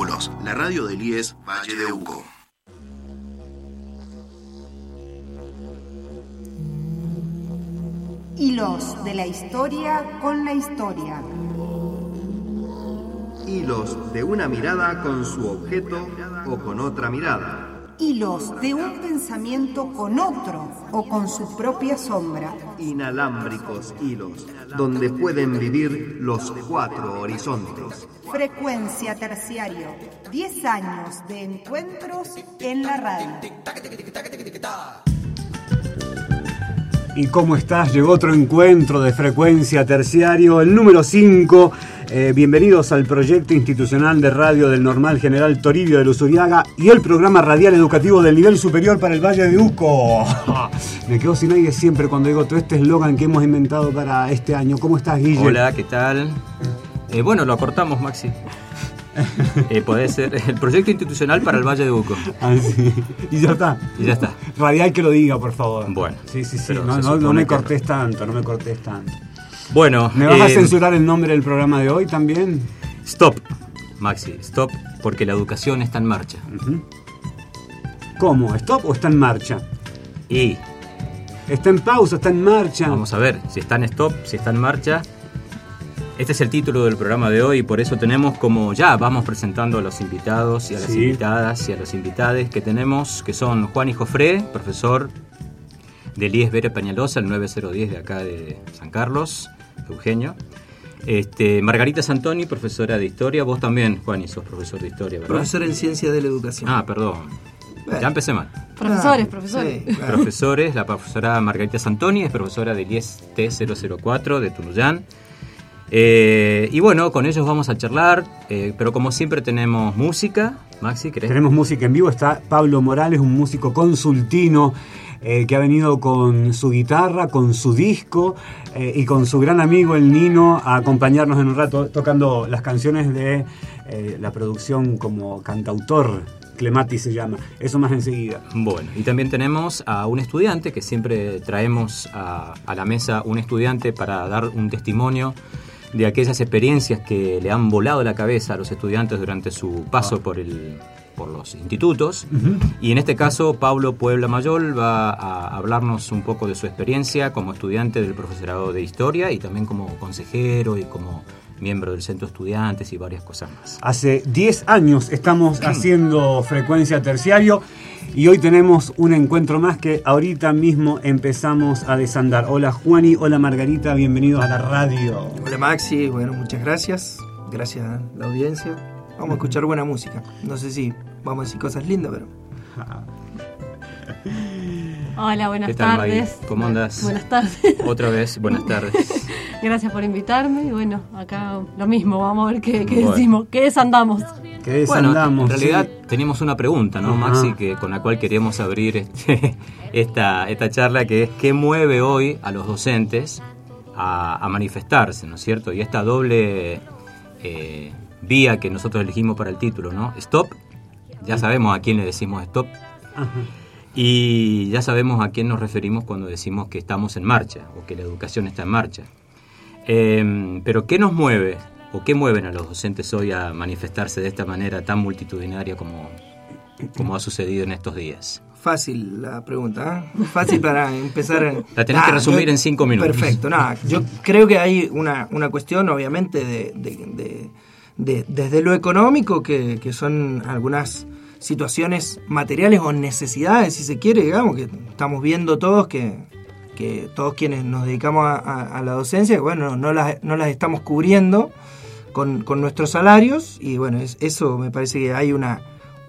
La radio del IES Valle de Uco. Hilos de la historia con la historia. Hilos de una mirada con su objeto o con otra mirada. Hilos de un pensamiento con otro o con su propia sombra. Inalámbricos hilos, donde pueden vivir los cuatro horizontes. Frecuencia terciario. 10 años de encuentros en la radio. ¿Y cómo estás? Llegó otro encuentro de frecuencia terciario, el número 5. Eh, bienvenidos al proyecto institucional de radio del Normal General Toribio de Luzuriaga y el programa radial educativo del nivel superior para el Valle de Uco. Me quedo sin aire siempre cuando digo todo este eslogan que hemos inventado para este año. ¿Cómo estás, Guille? Hola, ¿qué tal? Eh, bueno, lo acortamos, Maxi. Eh, puede ser el proyecto institucional para el Valle de Uco. Ah, sí. Y ya está. Y ya está. Radial que lo diga, por favor. Bueno. Sí, sí, sí. No, no, me cortés tanto, no me cortés tanto. Bueno, ¿Me vas a eh, censurar el nombre del programa de hoy también? Stop, Maxi, stop, porque la educación está en marcha. ¿Cómo? ¿Stop o está en marcha? Y ¿Está en pausa? ¿Está en marcha? vamos a ver si está en stop, si está en marcha. Este es el título del programa de hoy y por eso tenemos como ya vamos presentando a los invitados y a las Sí. invitadas y a los invitades que tenemos, que son Juan y Jofré, profesor del IES Vera Peñalosa, el 9010 de acá de San Carlos, Eugenio. Este, Margarita Santoni, profesora de historia. Vos también, Juan, y sos profesor de historia, ¿verdad? Profesor en Ciencias de la Educación. Ah, perdón. Ya empecé mal. Profesores, Ah, profesores. sí, claro. Profesores, la profesora Margarita Santoni es profesora del IES T004 de Tunuyán. Eh, y bueno, con ellos vamos a charlar, eh, pero como siempre tenemos música. Maxi, ¿querés? Tenemos música en vivo, está Pablo Morales, un músico consultino eh, que ha venido con su guitarra, con su disco eh, y con su gran amigo el Nino a acompañarnos en un rato tocando las canciones de eh, la producción como cantautor, Clemati se llama, eso más enseguida. Bueno, y también tenemos a un estudiante, que siempre traemos a, a la mesa un estudiante para dar un testimonio de aquellas experiencias que le han volado la cabeza a los estudiantes durante su paso por, el, por los institutos. Y en este caso, Pablo Puebla Mayol va a hablarnos un poco de su experiencia como estudiante del profesorado de historia y también como consejero y como miembro del centro de estudiantes y varias cosas más. Hace 10 años estamos haciendo frecuencia terciario y hoy tenemos un encuentro más que ahorita mismo empezamos a desandar. Hola Juani, hola Margarita, bienvenidos a la radio. Hola Maxi, bueno, muchas gracias. Gracias a la audiencia. Vamos a escuchar buena música. No sé si vamos a decir cosas lindas, pero. Hola, buenas ¿Qué tal, Maggie? tardes. ¿Cómo andas? Buenas tardes. Otra vez, buenas tardes. Gracias por invitarme. Y bueno, acá lo mismo, vamos a ver qué, qué Bueno. decimos, qué desandamos. Que Bueno, desandamos. en realidad sí. teníamos una pregunta, ¿no. Maxi, que, con la cual queríamos abrir este- esta, esta charla, que es ¿qué mueve hoy a los docentes a, a manifestarse, ¿no es cierto? Y esta doble eh, vía que nosotros elegimos para el título, ¿no? Stop, ya sabemos a quién le decimos stop, Ajá. y ya sabemos a quién nos referimos cuando decimos que estamos en marcha o que la educación está en marcha. Eh, pero ¿qué nos mueve o qué mueven a los docentes hoy a manifestarse de esta manera tan multitudinaria como, como ha sucedido en estos días? Fácil la pregunta, ¿eh? Fácil para empezar. La tenés que resumir en cinco minutos. Perfecto, nada. Yo creo que hay una, una cuestión, obviamente, de, de- de- de- desde lo económico, que, que son algunas situaciones materiales o necesidades, si se quiere, digamos, que estamos viendo todos que, que todos quienes nos dedicamos a, a- a la docencia, bueno, no las, no las estamos cubriendo con, con nuestros salarios y bueno, es- eso me parece que hay una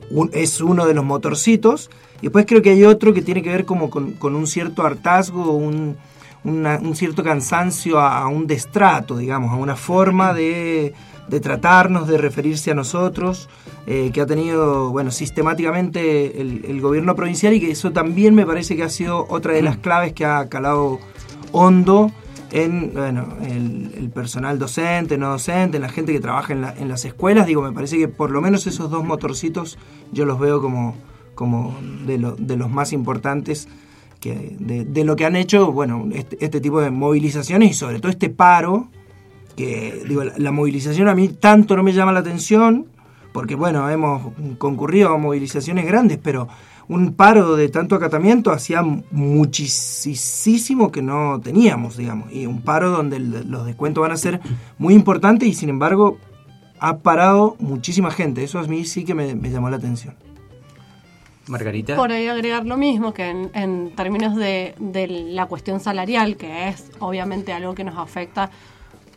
un- es uno de los motorcitos. Y después creo que hay otro que tiene que ver como con, con un cierto hartazgo, un, una- un cierto cansancio a, a un destrato, digamos, a una forma de, de tratarnos, de referirse a nosotros, eh, que ha tenido, bueno, sistemáticamente el, el gobierno provincial y que eso también me parece que ha sido otra de las claves que ha calado hondo en bueno, el, el personal docente, no docente, en la gente que trabaja en, la- en las escuelas. Digo, me parece que por lo menos esos dos motorcitos yo los veo como, como de, lo- de los más importantes que, de, de lo que han hecho, bueno, este, este tipo de movilizaciones y sobre todo este paro, que digo, la, la movilización a mí tanto no me llama la atención porque bueno, hemos concurrido a movilizaciones grandes, pero un paro de tanto acatamiento hacía muchísimo que no teníamos, digamos, y un paro donde los descuentos van a ser muy importantes y sin embargo ha parado muchísima gente. Eso a mí sí que me, llamó la atención. Margarita. Por ahí agregar lo mismo, que en, términos de, de, la cuestión salarial, que es obviamente algo que nos afecta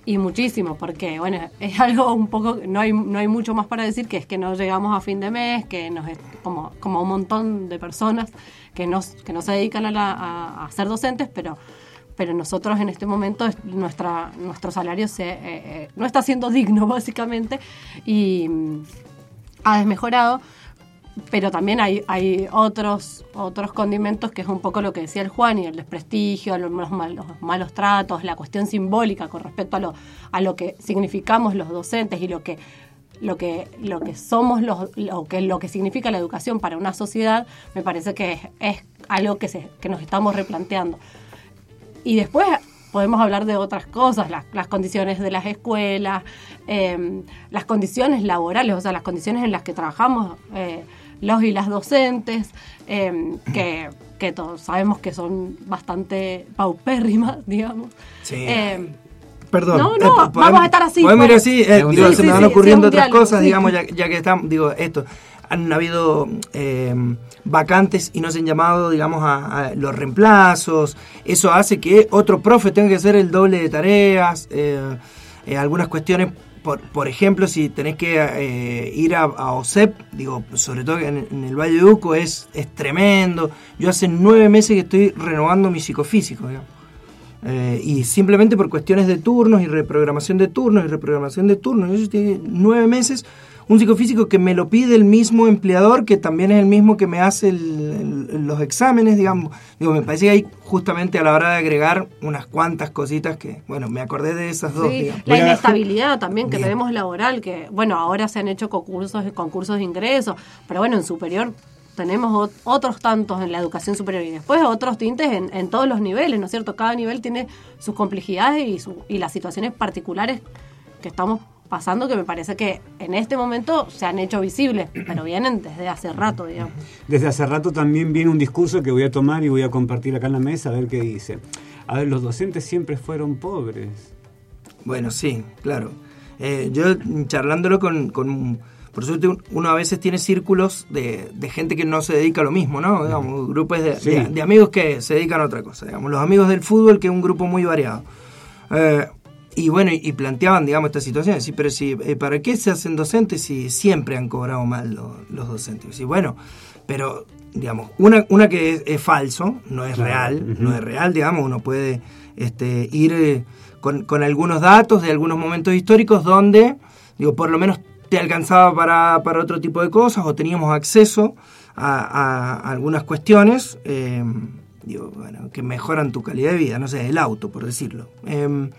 y muchísimo, porque bueno, es algo un poco, no hay, no hay mucho más para decir, que es que no llegamos a fin de mes, que nos como, como un montón de personas que, nos, que no se dedican a, la, a, ser docentes, pero pero nosotros en este momento nuestra, nuestro salario se, eh, eh, no está siendo digno básicamente y mm, ha desmejorado pero también hay, otros, otros condimentos que es un poco lo que decía el Juan y el desprestigio, los, malos, malos tratos, la cuestión simbólica con respecto a lo, a lo que significamos los docentes y lo que lo que lo que somos los, lo que lo que significa la educación para una sociedad me parece que es, algo que se, que nos estamos replanteando y después podemos hablar de otras cosas, las, condiciones de las escuelas, eh, las condiciones laborales, o sea, las condiciones en las que trabajamos. Eh, los y las docentes, em, que, que, todos sabemos que son bastante paupérrimas, digamos. Sí. Em, Perdón. No, no, eh, vamos a estar así. Podemos ir así, eh, se me van ocurriendo otras cosas, digamos, ya, ya, que estamos, digo, esto, han habido em, vacantes y no se han llamado, digamos, a, los reemplazos, eso hace que otro profe tenga que hacer el doble de tareas, eh, algunas cuestiones por, ejemplo, si tenés que eh, ir a, OSEP, digo, sobre todo en, el Valle de Uco es, es tremendo. Yo hace nueve meses que estoy renovando mi psicofísico, eh, y simplemente por cuestiones de turnos y reprogramación de turnos y reprogramación de turnos. Yo estoy nueve meses un psicofísico que me lo pide el mismo empleador, que también es el mismo que me hace los exámenes, digamos. Digo, me parece que hay justamente a la hora de agregar unas cuantas cositas que, bueno, me acordé de esas dos. La inestabilidad también que tenemos laboral, que, bueno, ahora se han hecho concursos, concursos de ingreso, pero bueno, en superior tenemos otros tantos en la educación superior y después otros tintes en, todos los niveles, ¿no es cierto? Cada nivel tiene sus complejidades y, y las situaciones particulares que estamos pasando que me parece que en este momento se han hecho visibles, pero vienen desde hace rato, digamos. Desde hace rato también viene un discurso que voy a tomar y voy a compartir acá en la mesa a ver qué dice. A ver, los docentes siempre fueron pobres. Bueno, sí, claro. Eh, yo charlándolo con, con, por suerte uno a veces tiene círculos de, de, gente que no se dedica a lo mismo, ¿no? Digamos, grupos de, de, amigos que se dedican a otra cosa. Digamos, los amigos del fútbol, que es un grupo muy variado. Eh, y bueno, y planteaban, digamos, esta situación. Sí, pero si, eh, ¿para qué se hacen docentes si siempre han cobrado mal los, docentes? Y bueno, pero, digamos, una, una que es, falso, no es real, no es real, digamos, uno puede este, ir eh, con, algunos datos de algunos momentos históricos donde, digo, por lo menos te alcanzaba para, para otro tipo de cosas o teníamos acceso a, algunas cuestiones. Eh, digo, bueno, que mejoran tu calidad de vida, no sé, el auto, por decirlo. Eh,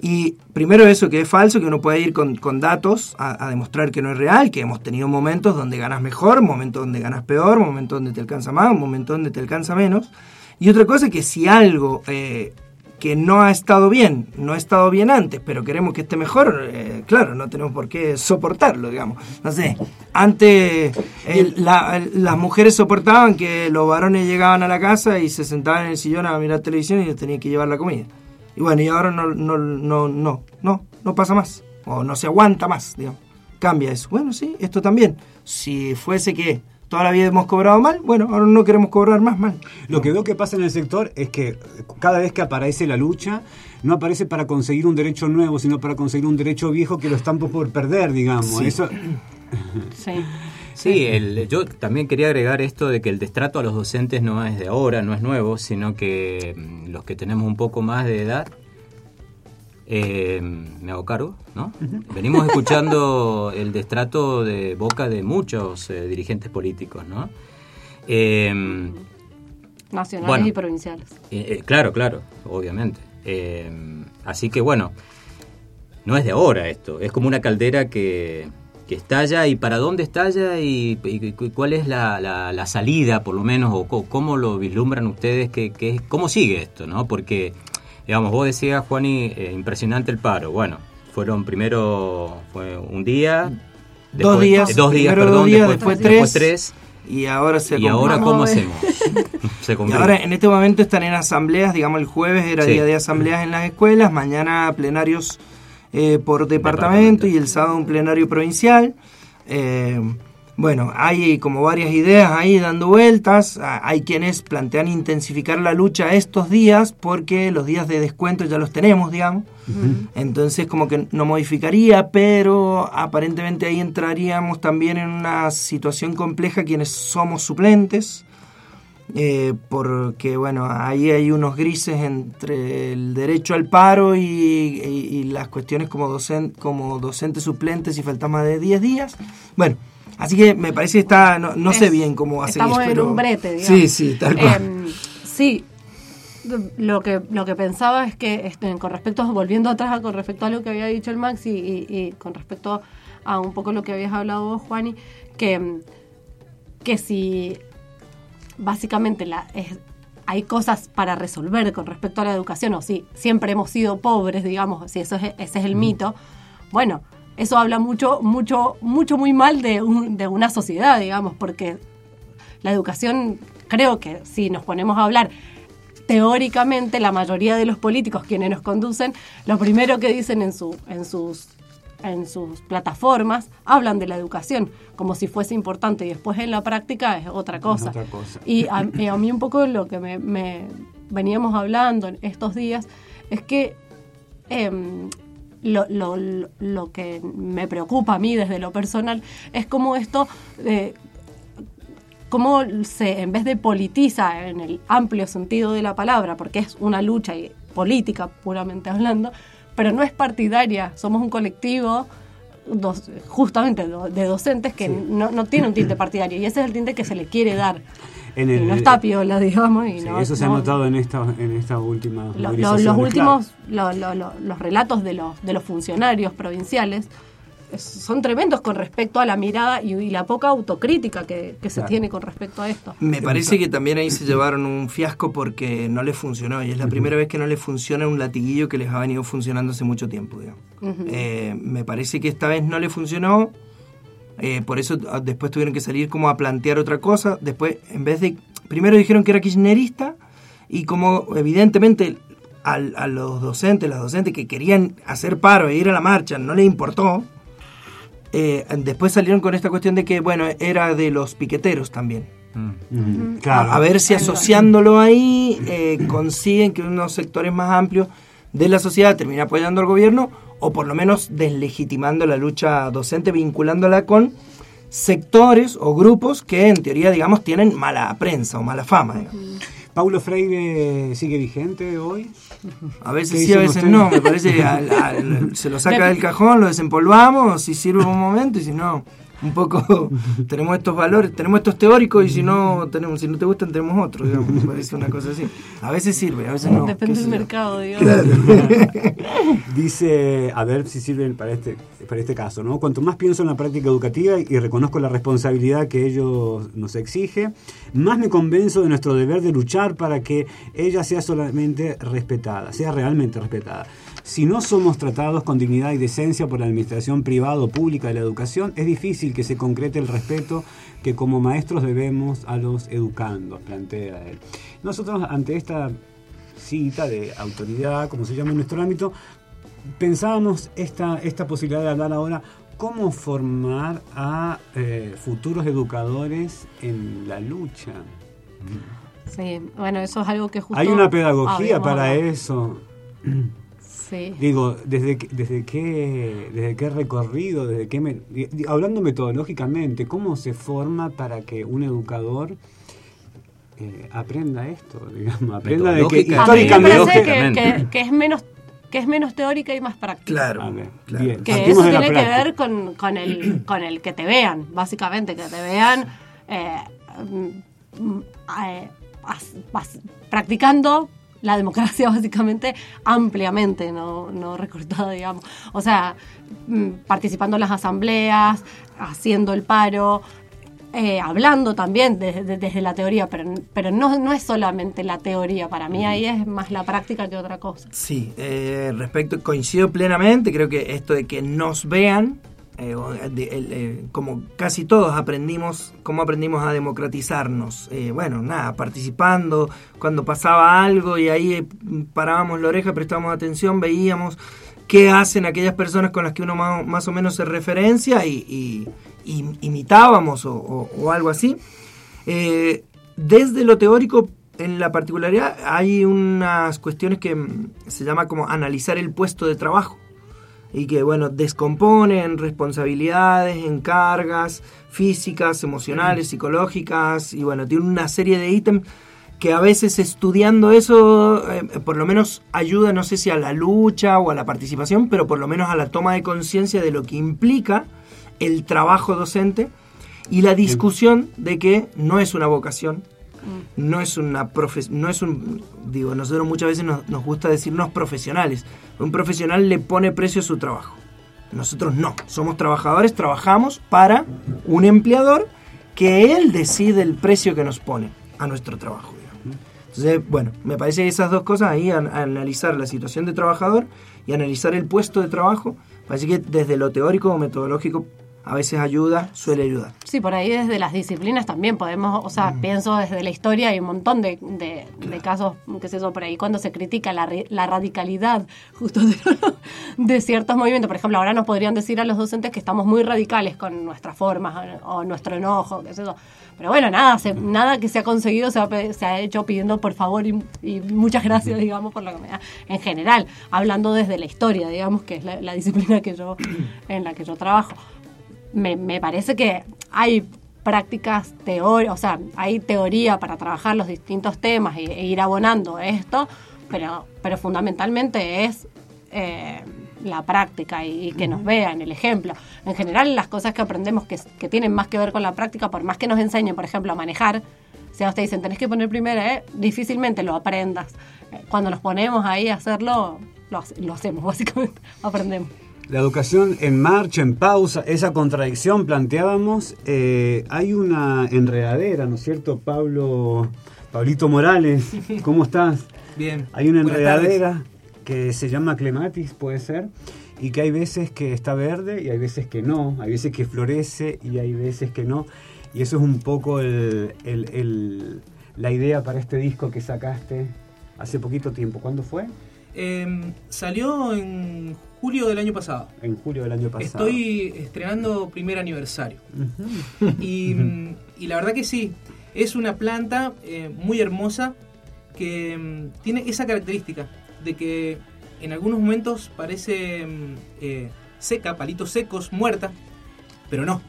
y primero eso que es falso, que uno puede ir con, datos a, demostrar que no es real, que hemos tenido momentos donde ganas mejor, momentos donde ganas peor, momentos donde te alcanza más, momentos donde te alcanza menos. Y otra cosa que si algo eh, que no ha estado bien, no ha estado bien antes, pero queremos que esté mejor, eh, claro, no tenemos por qué soportarlo, digamos. No sé, antes las mujeres soportaban que los varones llegaban a la casa y se sentaban en el sillón a mirar televisión y les tenían que llevar la comida. Y bueno, y ahora no, no, no, no, no, no pasa más. O no se aguanta más, digamos. Cambia eso. Bueno, sí, esto también. Si fuese que toda la vida hemos cobrado mal, bueno, ahora no queremos cobrar más mal. Lo que veo que pasa en el sector es que cada vez que aparece la lucha, no aparece para conseguir un derecho nuevo, sino para conseguir un derecho viejo que lo están por perder, digamos. Eso... Sí. Sí, el, yo también quería agregar esto de que el destrato a los docentes no es de ahora, no es nuevo, sino que mm, los que tenemos un poco más de edad, eh, me hago cargo, ¿no? Venimos escuchando el destrato de boca de muchos eh, dirigentes políticos, ¿no? Em, Nacionales y provinciales. Eh, claro, claro, obviamente. Em, así que bueno, no es de ahora esto, es como una caldera que que estalla y para dónde estalla y, cuál es la, la, salida, por lo menos, o cómo lo vislumbran ustedes, que, cómo sigue esto, ¿no? Porque, digamos, vos decías, Juani, eh, impresionante el paro. Bueno, fueron primero, fue un día, dos días, dos días, perdón, dos días, después, después, después tres, tres. y ahora se Y ahora, ¿cómo hacemos? Se Y ahora en este momento están en asambleas, digamos el jueves era Sí. día de asambleas en las escuelas, mañana plenarios eh, por departamento, Departamento. y el sábado un plenario provincial. Eh, bueno, hay como varias ideas ahí dando vueltas, hay quienes plantean intensificar la lucha estos días porque los días de descuento ya los tenemos, digamos. Entonces como que no modificaría, pero aparentemente ahí entraríamos también en una situación compleja quienes somos suplentes, eh, porque bueno, ahí hay unos grises entre el derecho al paro y, y- y las cuestiones como, docen, como docente suplente si falta más de 10 días. Bueno, así que me parece que está, no, no sé bien cómo seguir, Estamos en pero- un brete, digamos. Sí, sí, tal cual. Em, sí, lo que, lo que pensaba es que este, con respecto, volviendo atrás con respecto a lo que había dicho el Max y, y- y con respecto a un poco lo que habías hablado vos, Juani, que, que si básicamente la, es- hay cosas para resolver con respecto a la educación, o si siempre hemos sido pobres, digamos, si eso es, ese es el mito, bueno, eso habla mucho, mucho, mucho muy mal de, un- de una sociedad, digamos, porque la educación, creo que si nos ponemos a hablar teóricamente, la mayoría de los políticos quienes nos conducen, lo primero que dicen en, su, en, sus, en sus plataformas, hablan de la educación como si fuese importante y después en la práctica es otra cosa. otra cosa. Y a, y a mí un poco lo que me, me veníamos hablando en estos días es que em, lo, lo- lo- lo que me preocupa a mí desde lo personal es cómo esto, eh, cómo se, en vez de politiza en el amplio sentido de la palabra, porque es una lucha y- política puramente hablando, pero no es partidaria, somos un colectivo dos- justamente de docentes que no, no tiene un tinte partidario y ese es el tinte que se le quiere dar. En y el- no está piola, digamos. Y Sí, no- eso se ha no- notado en esta, en esta última lo- lo- los últimos, lo- lo- lo- los relatos de los, de los funcionarios provinciales es- son tremendos con respecto a la mirada y, y la poca autocrítica que, que se Claro. tiene con respecto a esto. Me parece que también ahí se llevaron un fiasco porque no les funcionó y es la primera vez que no les funciona un latiguillo que les ha venido funcionando hace mucho tiempo. digamos. Eh, me parece que esta vez no le funcionó, eh, por eso ah, después tuvieron que salir como a plantear otra cosa. Después, en vez de. Primero dijeron que era kirchnerista y como evidentemente al- a los docentes, las docentes que querían hacer paro e ir a la marcha no les importó. Eh, después salieron con esta cuestión de que, bueno, era de los piqueteros también. Mm, claro. A, a ver si asociándolo ahí eh, consiguen que unos sectores más amplios de la sociedad terminen apoyando al gobierno o por lo menos deslegitimando la lucha docente, vinculándola con sectores o grupos que en teoría, digamos, tienen mala prensa o mala fama. digamos. ¿Paulo Freire sigue vigente hoy? A ¿Qué veces sí, a veces no. Me parece al- se lo saca del cajón, lo desempolvamos, si sirve un momento y si no, un poco tenemos estos valores, tenemos estos teóricos y si no tenemos, si no te gustan tenemos otros, digamos. Me parece una cosa así. A veces sirve, a veces no. Depende del mercado, digamos. Dice, a ver si sirve para este, para este caso, ¿no? Cuanto más pienso en la práctica educativa y reconozco la responsabilidad que ello nos exige, más me convenzo de nuestro deber de luchar para que ella sea solamente respetada, sea realmente respetada. Si no somos tratados con dignidad y decencia por la administración privada o pública de la educación, es difícil que se concrete el respeto que como maestros debemos a los educandos, plantea él. Nosotros ante esta cita de autoridad, como se llama en nuestro ámbito, pensábamos esta, esta posibilidad de hablar ahora cómo formar a eh, futuros educadores en la lucha. Sí, bueno, eso es algo que justo Hay una pedagogía para eso. Sí. Digo, desde, qué- desde qué desde qué recorrido, desde qué me- hablando metodológicamente, cómo se forma para que un educador eh, aprenda esto, digamos, aprenda de que Metodológica, A mí me históricamente parece que, Lógicamente. que- que es menos que es menos teórica y más práctica. Claro, A ver, claro. bien. Que Partimos eso tiene que ver con, con, el, con el que te vean, básicamente, que te vean eh, mm, eh, as- as- practicando la democracia básicamente ampliamente, no, no recortada, digamos. O sea, mm, participando en las asambleas, haciendo el paro, eh, hablando también desde, desde la teoría, pero, pero no, no es solamente la teoría, para mí ahí es más la práctica que otra cosa. Sí, eh, respecto, coincido plenamente, creo que esto de que nos vean eh, eh, como casi todos aprendimos, cómo aprendimos a democratizarnos. Eh, bueno, nada, participando, cuando pasaba algo y ahí parábamos la oreja, prestábamos atención, veíamos qué hacen aquellas personas con las que uno más, o menos se referencia y, y- y imitábamos o, o- o algo así. Desde lo teórico, en la particularidad, hay unas cuestiones que mm, se llama como analizar el puesto de trabajo y que, bueno, descomponen responsabilidades, encargas físicas, emocionales, psicológicas y, bueno, tiene una serie de ítems que a veces estudiando eso, eh, por lo menos ayuda, no sé si a la lucha o a la participación, pero por lo menos a la toma de conciencia de lo que implica el trabajo docente y la discusión de que no es una vocación, no es una profe- no es un digo nosotros muchas veces nos, nos gusta decirnos profesionales. Un profesional le pone precio a su trabajo. Nosotros no. Somos trabajadores trabajamos para un empleador que él decide el precio que nos pone a nuestro trabajo entonces bueno me parece esas dos cosas ahí an- analizar la situación de trabajador y analizar el puesto de trabajo parece que desde lo teórico o metodológico a veces ayuda suele ayudar. Sí, por ahí desde las disciplinas también podemos, o sea, pienso desde la historia hay un montón de, de- de casos, qué sé yo, por ahí cuando se critica la, la radicalidad justo de, de ciertos movimientos. Por ejemplo, ahora nos podrían decir a los docentes que estamos muy radicales con nuestras formas o, o nuestro enojo, qué sé yo. Pero bueno, nada, se- nada que se ha conseguido se ha, se ha hecho pidiendo por favor y, y muchas gracias, digamos, por la comunidad. En general, hablando desde la historia, digamos, que es la, la disciplina que yo, en la que yo trabajo me, me parece que hay prácticas teóricas, o sea, hay teoría para trabajar los distintos temas e, e ir abonando esto, pero, pero fundamentalmente es eh, la práctica y, y que nos vean el ejemplo. En general, las cosas que aprendemos que, que tienen más que ver con la práctica, por más que nos enseñen, por ejemplo, a manejar, si a ustedes dicen, tenés que poner primero, eh, difícilmente lo aprendas. Eh, Cuando nos ponemos ahí a hacerlo, lo, lo hacemos, básicamente, aprendemos. La educación en marcha, en pausa, esa contradicción planteábamos. eh, hay una enredadera, ¿no es cierto, Pablo? Pablito Morales, ¿cómo estás? Bien. Hay una enredadera que se llama clematis, puede ser, y que hay veces que está verde y hay veces que no, hay veces que florece y hay veces que no. Y eso es un poco el- el- el- la idea para este disco que sacaste hace poquito tiempo. ¿Cuándo fue? Eh, salió en julio del año pasado. En julio del año pasado. Estoy estrenando primer aniversario. y, y la verdad que sí, es una planta eh, muy hermosa que mm, tiene esa característica de que en algunos momentos parece mm, eh, seca, palitos secos, muerta, pero no.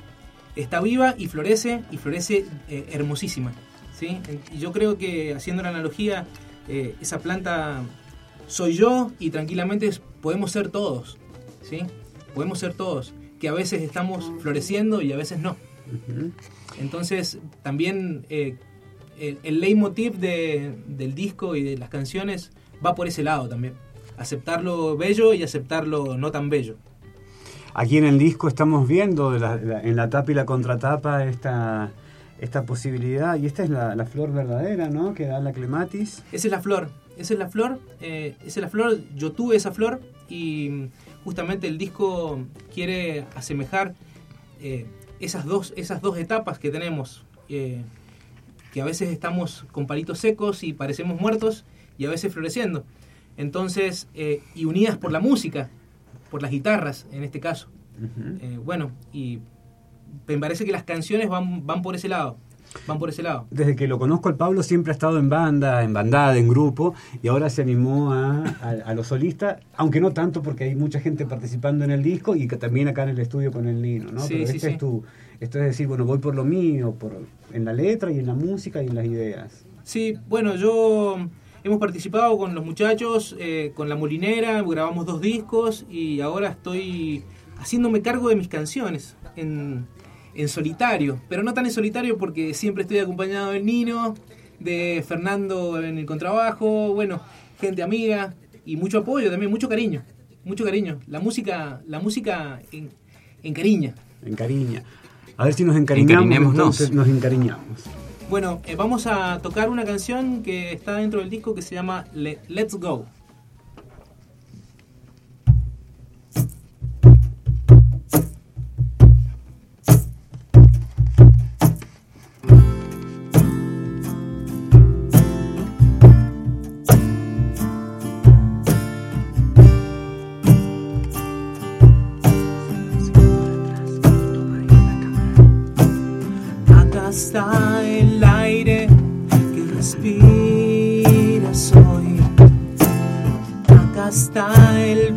Está viva y florece y florece eh, hermosísima. ¿sí? Y yo creo que haciendo la analogía, esa planta soy yo y tranquilamente podemos ser todos. ¿sí? Podemos ser todos. Que a veces estamos floreciendo y a veces no. Entonces, también eh, el, el leitmotiv de- del disco y de las canciones va por ese lado también. Aceptar lo bello y aceptar lo no tan bello. Aquí en el disco estamos viendo de la- la- en la tapa y la contratapa esta, esta posibilidad. Y esta es la, la flor verdadera, ¿no? Que da la clematis. Esa es la flor, esa es la flor, eh, esa es la flor, yo tuve esa flor y justamente el disco quiere asemejar eh, esas, dos, esas dos etapas que tenemos, eh, que a veces estamos con palitos secos y parecemos muertos y a veces floreciendo. Entonces, y unidas por la música, por las guitarras en este caso. Bueno, y me parece que las canciones van, van por ese lado, van por ese lado. Desde que lo conozco al Pablo siempre ha estado en banda, en bandada, en grupo, y ahora se animó a, a, a los solistas, aunque no tanto porque hay mucha gente participando en el disco y que también acá en el estudio con el Nino, ¿no? Sí, Pero este sí. es tu, esto es decir, bueno, voy por lo mío, por, en la letra y en la música y en las ideas. Sí, bueno, yo hemos participado con los muchachos, eh, con La Molinera, grabamos dos discos y ahora estoy haciéndome cargo de mis canciones en, en solitario, pero no tan en solitario porque siempre estoy acompañado del Nino, de Fernando en el contrabajo, bueno, gente amiga y mucho apoyo también, mucho cariño, mucho cariño. La música, la música en, encariña. En cariña. A ver si nos encariñamos. Encariñémonos. Entonces nos encariñamos. Bueno, eh, vamos a tocar una canción que está dentro del disco que se llama Le- Let's Go. Respiras hoy. Acá está el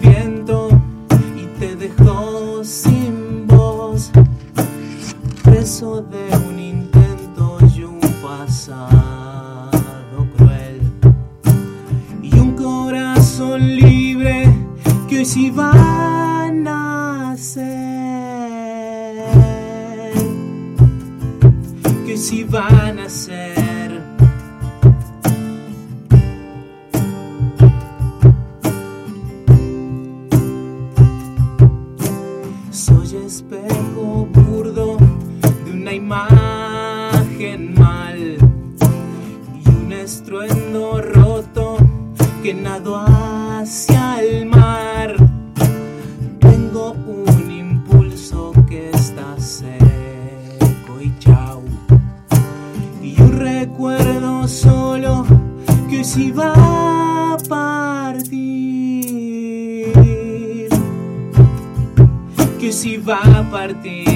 va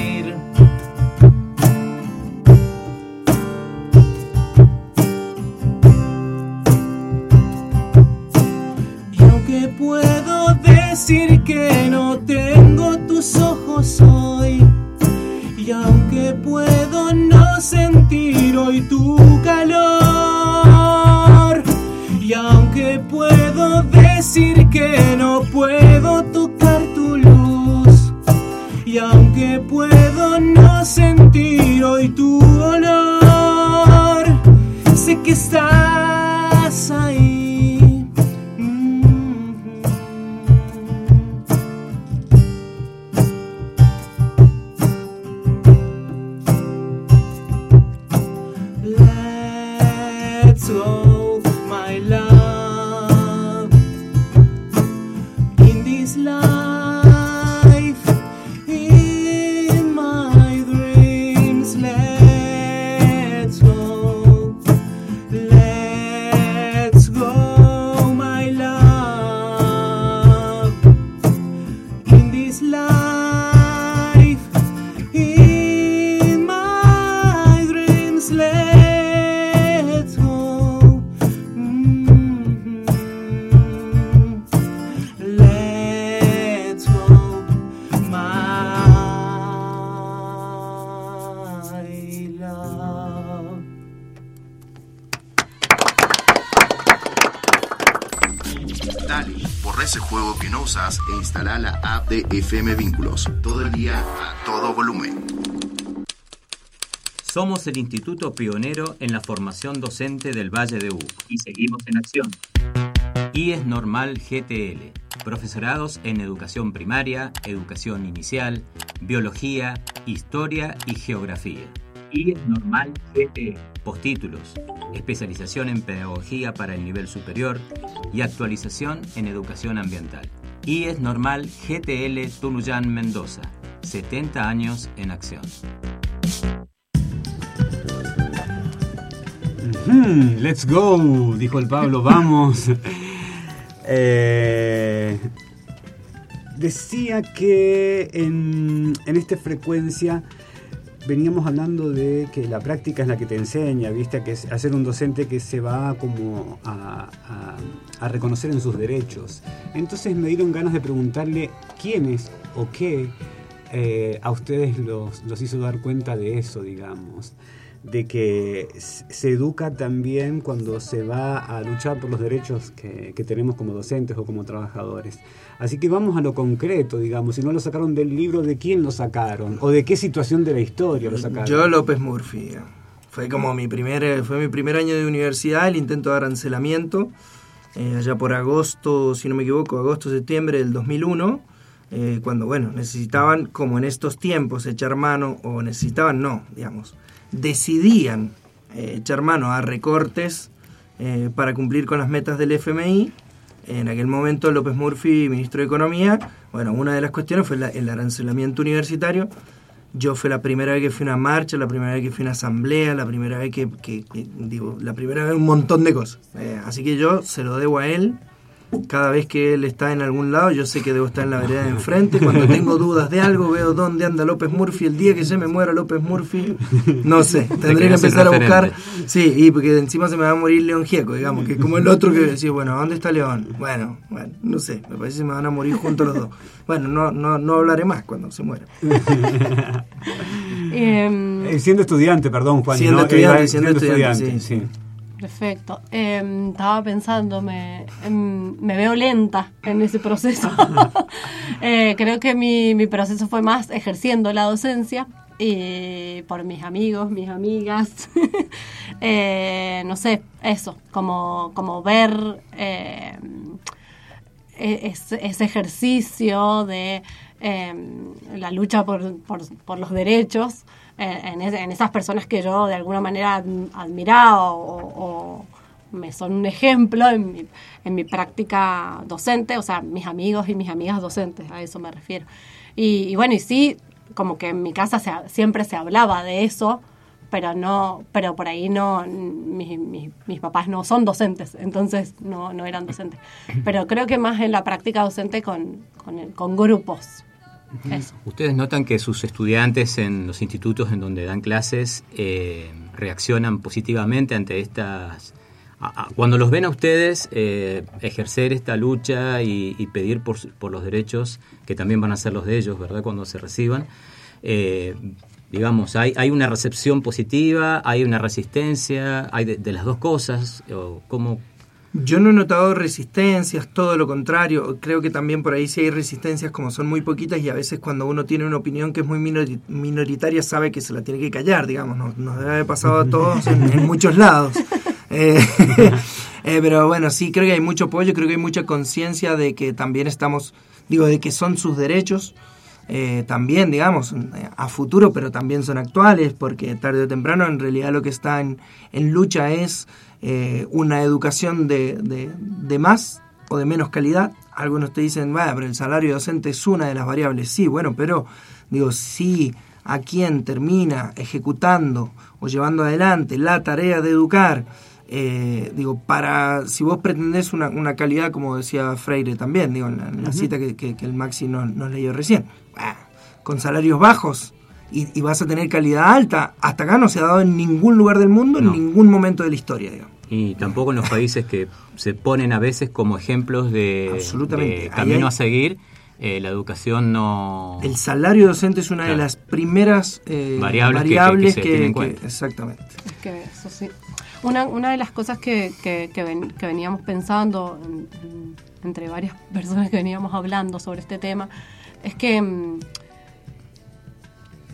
e instala la app de FM Vínculos. Todo el día, a todo volumen. Somos el instituto pionero en la formación docente del Valle de Uco y seguimos en acción. IES Normal GTL. Profesorados en educación primaria, educación inicial, biología, historia y geografía. IES Normal GTL. Postítulos. Especialización en pedagogía para el nivel superior y actualización en educación ambiental. IES Normal GTL Tunuyán Mendoza. 70 años en acción. Let's go, dijo el Pablo, vamos. Eh, decía que en, en esta frecuencia veníamos hablando de que la práctica es la que te enseña, ¿viste? Que es hacer un docente que se va como a, a- a reconocer en sus derechos. Entonces me dieron ganas de preguntarle quiénes o qué eh, a ustedes los hizo dar cuenta de eso, digamos. De que se educa también cuando se va a luchar por los derechos que, que tenemos como docentes o como trabajadores. Así que vamos a lo concreto, digamos. Si no lo sacaron del libro, ¿de quién lo sacaron? ¿O de qué situación de la historia lo sacaron? Yo López Murphy. Fue como mi primer, fue mi primer año de universidad, el intento de arancelamiento, eh, allá por agosto, si no me equivoco, agosto-septiembre del 2001, eh, cuando, bueno, necesitaban, como en estos tiempos, echar mano, o necesitaban, no, digamos, decidían eh, echar mano a recortes eh, para cumplir con las metas del FMI. En aquel momento López Murphy, ministro de Economía, bueno, una de las cuestiones fue el arancelamiento universitario. Yo fue la primera vez que fui a una marcha, la primera vez que fui a una asamblea, la primera vez que- digo, la primera vez un montón de cosas. Eh, así que yo se lo debo a él cada vez que él está en algún lado, yo sé que debo estar en la vereda de enfrente. Cuando tengo dudas de algo, veo dónde anda López Murphy. El día que se me muera López Murphy, no sé, tendré que empezar a buscar. Sí, y porque encima se me va a morir León Gieco, digamos, que es como el otro que decía, bueno, ¿dónde está León? Bueno, bueno, no sé, me parece que se me van a morir juntos los dos. Bueno, no, no, no hablaré más cuando se muera. Em, Eh, siendo estudiante, perdón, Juan. Siendo ¿no? estudiante, Eh, siendo estudiante, sí. Perfecto. Eh, estaba pensando, me, em, me veo lenta en ese proceso. Eh, creo que mi, proceso fue más ejerciendo la docencia y por mis amigos, mis amigas. Eh, no sé, eso, como, ver eh, e- ese, ejercicio de la lucha por, los derechos en, es- en esas personas que yo de alguna manera ad- admiraba o, o me son un ejemplo en mi, en mi práctica docente, o sea, mis amigos y mis amigas docentes, a eso me refiero. Y, y bueno, y sí, como que en mi casa se siempre se hablaba de eso, pero no pero por ahí no mis, mis, mis papás no son docentes entonces no, no eran docentes pero creo que más en la práctica docente con, con, con grupos eso. ¿Ustedes notan que sus estudiantes en los institutos en donde dan clases eh, reaccionan positivamente ante estas... a- a- cuando los ven a ustedes eh, ejercer esta lucha y, y pedir por, por los derechos, que también van a ser los de ellos, ¿verdad? Cuando se reciban, eh, digamos, hay, hay una recepción positiva, hay una resistencia, hay de, de las dos cosas, o cómo... Yo no he notado resistencias, todo lo contrario. Creo que también por ahí sí hay resistencias, como son muy poquitas, y a veces cuando uno tiene una opinión que es muy minori- minoritaria, sabe que se la tiene que callar, digamos. Nos, nos debe haber pasado a todos en, en muchos lados. Eh, eh, pero bueno, sí, creo que hay mucho apoyo, creo que hay mucha conciencia de que también estamos, digo, de que son sus derechos. Eh, también, digamos, a futuro, pero también son actuales, porque tarde o temprano en realidad lo que está en, en lucha es eh, una educación de, de, de más o de menos calidad. Algunos te dicen, bueno, pero el salario docente es una de las variables. Sí, bueno, pero digo, si a quien termina ejecutando o llevando adelante la tarea de educar, eh, digo, para, si vos pretendés una, una calidad, como decía Freire también, digo, en la, en la cita que, que- que el Maxi nos, nos leyó recién, bah, con salarios bajos y, y vas a tener calidad alta, hasta acá no se ha dado en ningún lugar del mundo, No. en ningún momento de la historia. Y tampoco en los países que se ponen a veces como ejemplos de, Absolutamente. de camino hay- a seguir, eh, la educación no... El salario docente es una de las primeras eh, Variables que- que- variables que que, se tienen en que- cuenta. exactamente. Es que eso sí. Una, una de las cosas que, que, que ven- que veníamos pensando en- en- entre varias personas que veníamos hablando sobre este tema es que, mm,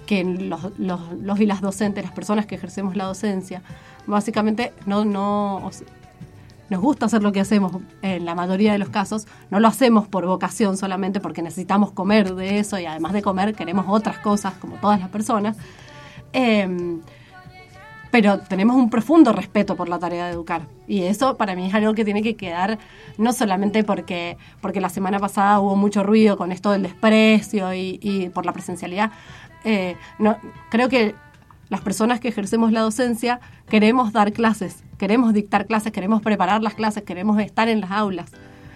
que los, los, los y las docentes, las personas que ejercemos la docencia, básicamente no, no o sea, nos gusta hacer lo que hacemos en la mayoría de los casos, no lo hacemos por vocación solamente porque necesitamos comer de eso y además de comer queremos otras cosas como todas las personas. Em, pero tenemos un profundo respeto por la tarea de educar. Y eso para mí es algo que tiene que quedar, no solamente porque, porque la semana pasada hubo mucho ruido con esto del desprecio y, por la presencialidad. Eh, no, creo que las personas que ejercemos la docencia queremos dar clases, queremos dictar clases, queremos preparar las clases, queremos estar en las aulas.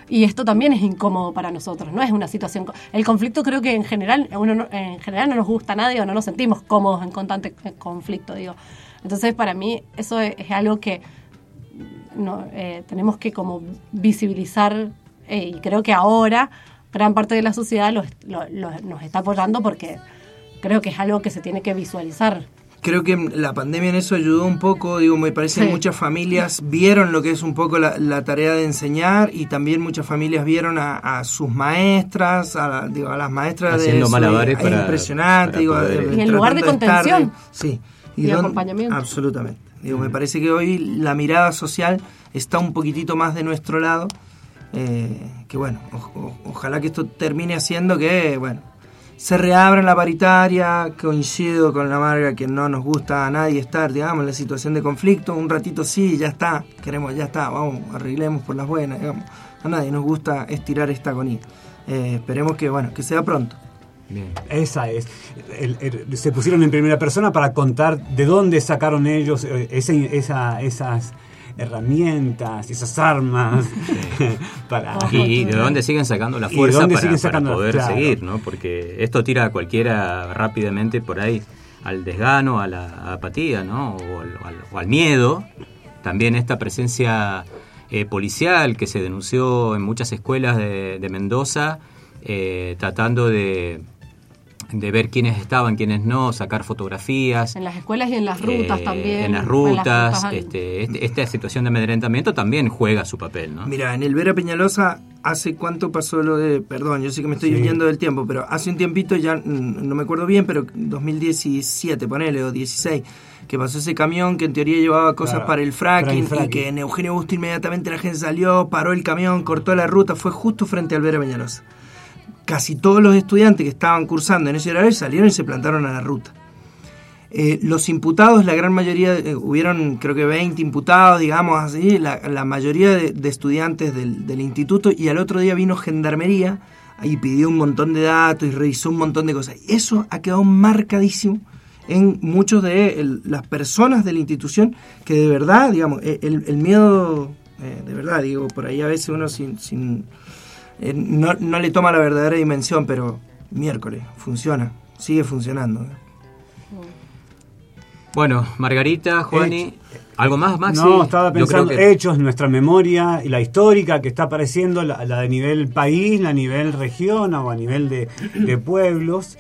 Y esto también es incómodo para nosotros, no es una situación... El conflicto creo que en general, uno no- en general no nos gusta a nadie o no nos sentimos cómodos en constante eh, conflicto, digo. Entonces para mí eso es, algo que no, eh, tenemos que como visibilizar eh, y creo que ahora gran parte de la sociedad lo- nos está apoyando porque creo que es algo que se tiene que visualizar. Creo que la pandemia en eso ayudó un poco, digo, me parece que Sí. muchas familias vieron lo que es un poco la, la tarea de enseñar y también muchas familias vieron a, a sus maestras, a, la- digo, a las maestras Haciendo de malabares es para- impresionante, para digo, poder- eh, Y en lugar de contención. sí, Y don- acompañamiento. Absolutamente. Digo, me parece que hoy la mirada social está un poquitito más de nuestro lado. eh, que bueno, o- o- ojalá que esto termine haciendo que, bueno, se reabra la paritaria, coincido con la marga que no nos gusta a nadie estar, digamos, en la situación de conflicto, un ratito sí, ya está, queremos, ya está, vamos, arreglemos por las buenas, digamos. A nadie nos gusta estirar esta agonía. Eh, esperemos que, bueno, que sea pronto. Bien. Esa es. Se pusieron en primera persona para contar de dónde sacaron ellos eh, ese- esa- esas herramientas, esas armas para... Y, de dónde siguen sacando la ¿Y de fuerza dónde para, siguen para sacando- poder claro. seguir, ¿no? Porque esto tira a cualquiera rápidamente por ahí al desgano, a la apatía, ¿no? O al, o al- o al miedo. También esta presencia eh, policial que se denunció en muchas escuelas de, de Mendoza, eh, tratando de, de ver quiénes estaban, quiénes no, sacar fotografías. En las escuelas y en las rutas Eh, también. En las rutas, este, este- esta situación de amedrentamiento también juega su papel, ¿no? Mira, en el Vera Peñalosa, ¿hace cuánto pasó lo de.? Perdón, yo sé que me estoy Sí. yendo del tiempo, pero hace un tiempito, ya no me acuerdo bien, pero 2017, ponele, o 16, que pasó ese camión que en teoría llevaba cosas Claro, para el para fracking, el fracking. y que en Eugenio Busto inmediatamente la gente salió, paró el camión, cortó la ruta, fue justo frente al Vera Peñalosa. Casi todos los estudiantes que estaban cursando en ese horario salieron y se plantaron a la ruta. Eh, los imputados, la gran mayoría, eh, hubieron creo que 20 imputados, digamos así, la, la mayoría de, estudiantes del, instituto y al otro día vino Gendarmería y pidió un montón de datos y revisó un montón de cosas. Eso ha quedado marcadísimo en muchos de las personas de la institución que de verdad, digamos, eh, el, miedo, eh, de verdad, digo, por ahí a veces uno sin eh, no, no le toma la verdadera dimensión, pero miércoles, funciona, sigue funcionando. Bueno, Margarita, Juani, ¿algo más, Maxi? No, estaba pensando que- hechos, nuestra memoria y la histórica que está apareciendo, la, la de nivel país, la a nivel región o a nivel de, de pueblos.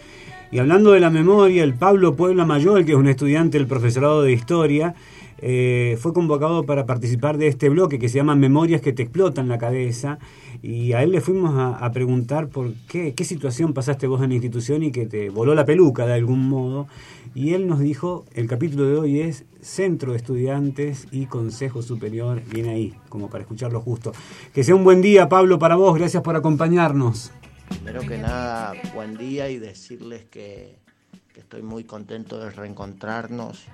Y hablando de la memoria, el Pablo Puebla Mayol, que es un estudiante del profesorado de historia, eh, fue convocado para participar de este bloque que se llama Memorias que te explotan la cabeza. Y a él le fuimos a, preguntar por qué, qué situación pasaste vos en la institución y que te voló la peluca de algún modo. Y él nos dijo, el capítulo de hoy es Centro de Estudiantes y Consejo Superior. Viene ahí, como para escucharlo justo. Que sea un buen día, Pablo, para vos. Gracias por acompañarnos. Primero que nada, buen día y decirles que estoy muy contento de reencontrarnos.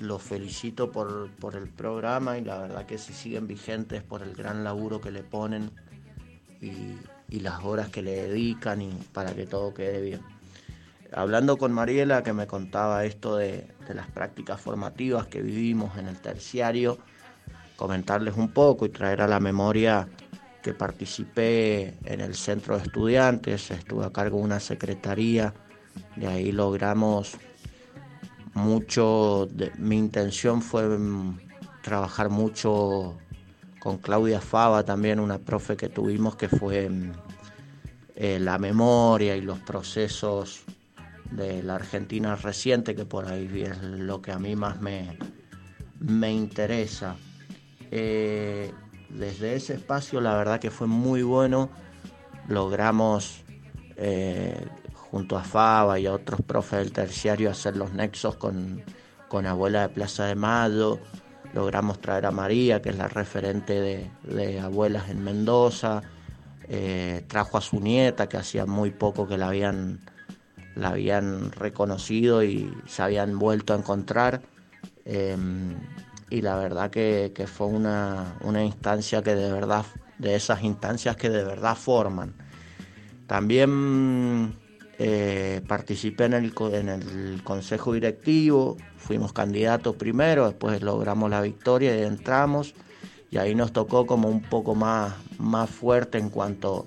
Los felicito por, por el programa y la verdad que si siguen vigentes por el gran laburo que le ponen y, las horas que le dedican y para que todo quede bien. Hablando con Mariela que me contaba esto de, de las prácticas formativas que vivimos en el terciario, comentarles un poco y traer a la memoria que participé en el centro de estudiantes, estuve a cargo de una secretaría, de ahí logramos mucho, de- mi intención fue mm, trabajar mucho con Claudia Fava, también una profe que tuvimos que fue mm, eh, la memoria y los procesos de la Argentina reciente, que por ahí es lo que a mí más me, me interesa. Eh, desde ese espacio la verdad que fue muy bueno, logramos eh, junto a Fava y a otros profes del terciario hacer los nexos con, con Abuela de Plaza de Mayo, logramos traer a María, que es la referente de, abuelas en Mendoza, eh, trajo a su nieta, que hacía muy poco que la habían, la habían reconocido y se habían vuelto a encontrar. Eh, y la verdad que, que fue una, una instancia que de verdad, de esas instancias que de verdad forman. También eh, participé en el, en el consejo directivo, fuimos candidatos primero, después logramos la victoria y entramos, y ahí nos tocó como un poco más, más fuerte en cuanto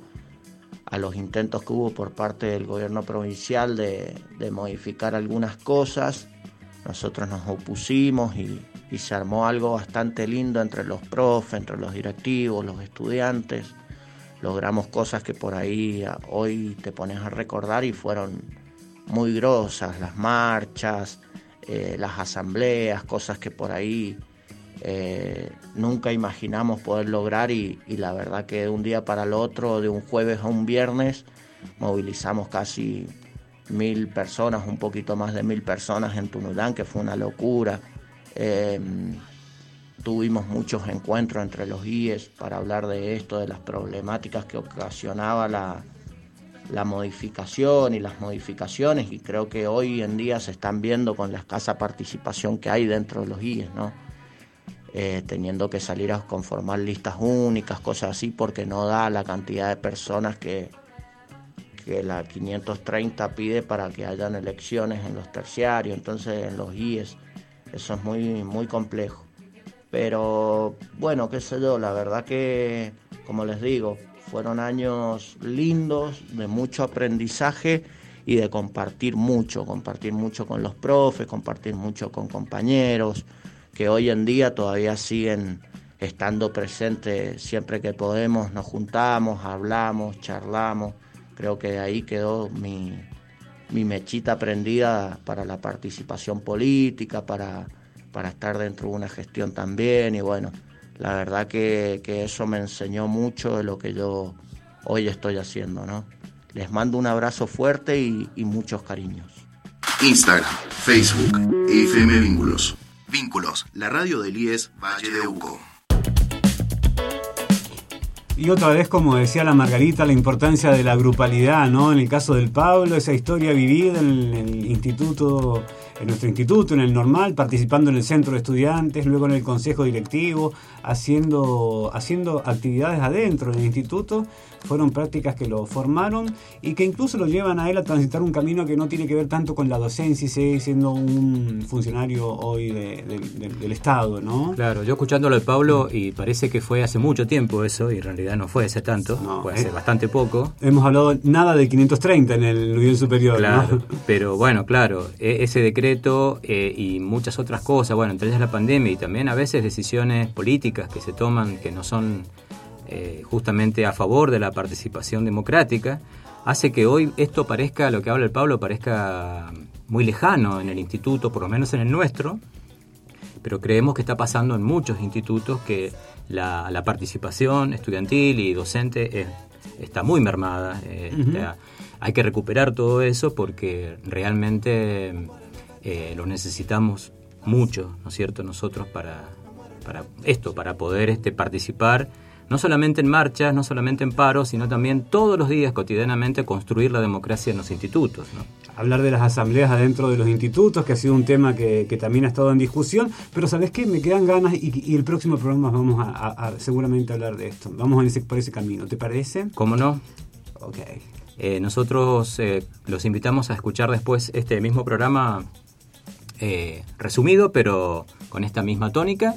a los intentos que hubo por parte del gobierno provincial de, de modificar algunas cosas. Nosotros nos opusimos y, y se armó algo bastante lindo entre los profes, entre los directivos, los estudiantes. Logramos cosas que por ahí hoy te pones a recordar y fueron muy grosas, las marchas, eh, las asambleas, cosas que por ahí eh, nunca imaginamos poder lograr y, la verdad que de un día para el otro, de un jueves a un viernes, movilizamos casi mil personas, un poquito más de mil personas en Tunulán, que fue una locura. Eh, tuvimos muchos encuentros entre los IES para hablar de esto, de las problemáticas que ocasionaba la, la modificación y las modificaciones y creo que hoy en día se están viendo con la escasa participación que hay dentro de los IES, ¿no? Eh, teniendo que salir a conformar listas únicas, cosas así, porque no da la cantidad de personas que, que la 530 pide para que hayan elecciones en los terciarios, entonces en los IES, eso es muy, muy complejo. Pero bueno, qué sé yo, la verdad que, como les digo, fueron años lindos, de mucho aprendizaje y de compartir mucho, compartir mucho con los profes, compartir mucho con compañeros, que hoy en día todavía siguen estando presentes siempre que podemos, nos juntamos, hablamos, charlamos. Creo que ahí quedó mi, mi mechita prendida para la participación política, para, para estar dentro de una gestión también y bueno, la verdad que, que eso me enseñó mucho de lo que yo hoy estoy haciendo, ¿no? Les mando un abrazo fuerte y, y muchos cariños. Instagram, Facebook, FM Vínculos. Vínculos, la radio del IES Valle de Uco. Y otra vez, como decía la Margarita, la importancia de la grupalidad, ¿no? En el caso del Pablo, esa historia vivida en el instituto, en nuestro instituto, en el normal, participando en el centro de estudiantes, luego en el consejo directivo, haciendo, haciendo actividades adentro del instituto, fueron prácticas que lo formaron y que incluso lo llevan a él a transitar un camino que no tiene que ver tanto con la docencia y sigue siendo un funcionario hoy de, de, de, del Estado, ¿no? Claro, yo escuchándolo de Pablo y parece que fue hace mucho tiempo eso y en realidad no fue hace tanto, No, fue hace eh. bastante poco. Hemos hablado nada de 530 en el nivel superior, Claro, ¿no? pero bueno, claro, e- ese decreto eh, y muchas otras cosas, bueno, entre ellas la pandemia y también a veces decisiones políticas que se toman que no son eh, justamente a favor de la participación democrática, hace que hoy esto parezca, lo que habla el Pablo, parezca muy lejano en el instituto, por lo menos en el nuestro, pero creemos que está pasando en muchos institutos que la, la participación estudiantil y docente es- está muy mermada. eh, está- hay que recuperar todo eso porque realmente eh, lo necesitamos mucho, ¿no es cierto?, nosotros para, para esto, para poder este, participar no solamente en marchas, no solamente en paros, sino también todos los días, cotidianamente, construir la democracia en los institutos. ¿no? hablar de las asambleas adentro de los institutos, que ha sido un tema que, que también ha estado en discusión, pero ¿sabes qué? Me quedan ganas y, y el próximo programa vamos a, a- a seguramente hablar de esto. Vamos en ese- por ese camino, ¿te parece? ¿Cómo no? Ok. Eh, nosotros eh, los invitamos a escuchar después este mismo programa eh, resumido, pero con esta misma tónica.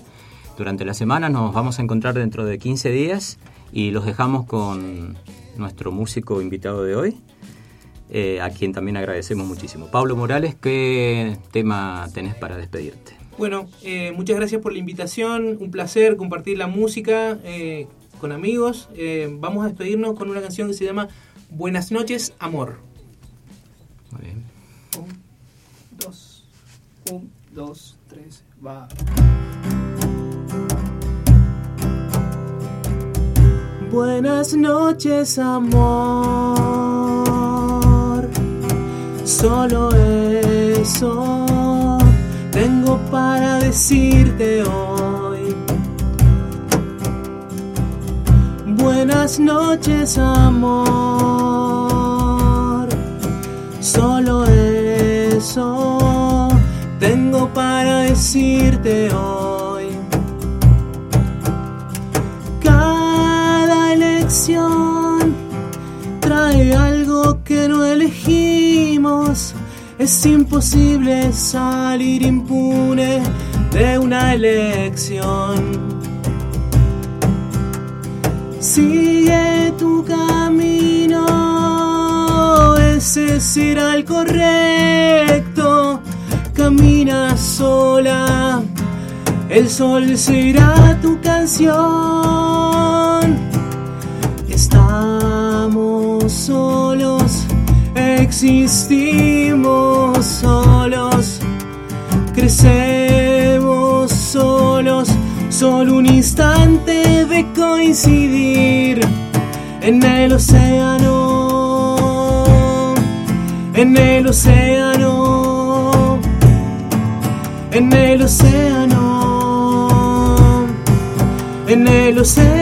Durante la semana nos vamos a encontrar dentro de 15 días y los dejamos con nuestro músico invitado de hoy, eh, a quien también agradecemos muchísimo. Pablo Morales, ¿qué tema tenés para despedirte? Bueno, eh, muchas gracias por la invitación, un placer compartir la música eh, con amigos. Vamos a despedirnos con una canción que se llama Buenas noches, amor. Muy bien. Un, dos, un, dos, tres, va. Buenas noches, amor. Solo eso tengo para decirte hoy. Buenas noches, amor. Solo eso tengo para decirte hoy. Es imposible salir impune de una elección. Sigue tu camino, ese será el correcto. Camina sola, el sol será tu canción. Estamos solos, existimos solos, crecemos solos, solo un instante de coincidir en el océano, en el océano, en el océano, en el océano.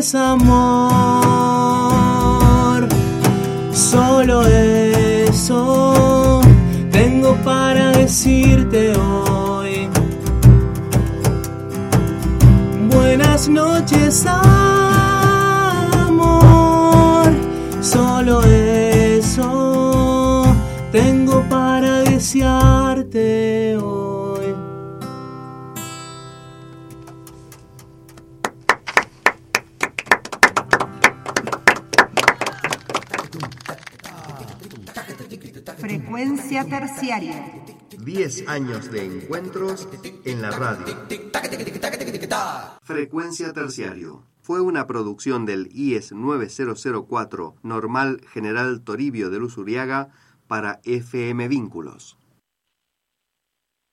Noches, amor. Solo eso tengo para decirte hoy. Buenas noches, Terciario. 10 años de encuentros en la radio. Frecuencia Terciario. Fue una producción del IES 9004 Normal General Toribio de Luz Uriaga para FM Vínculos.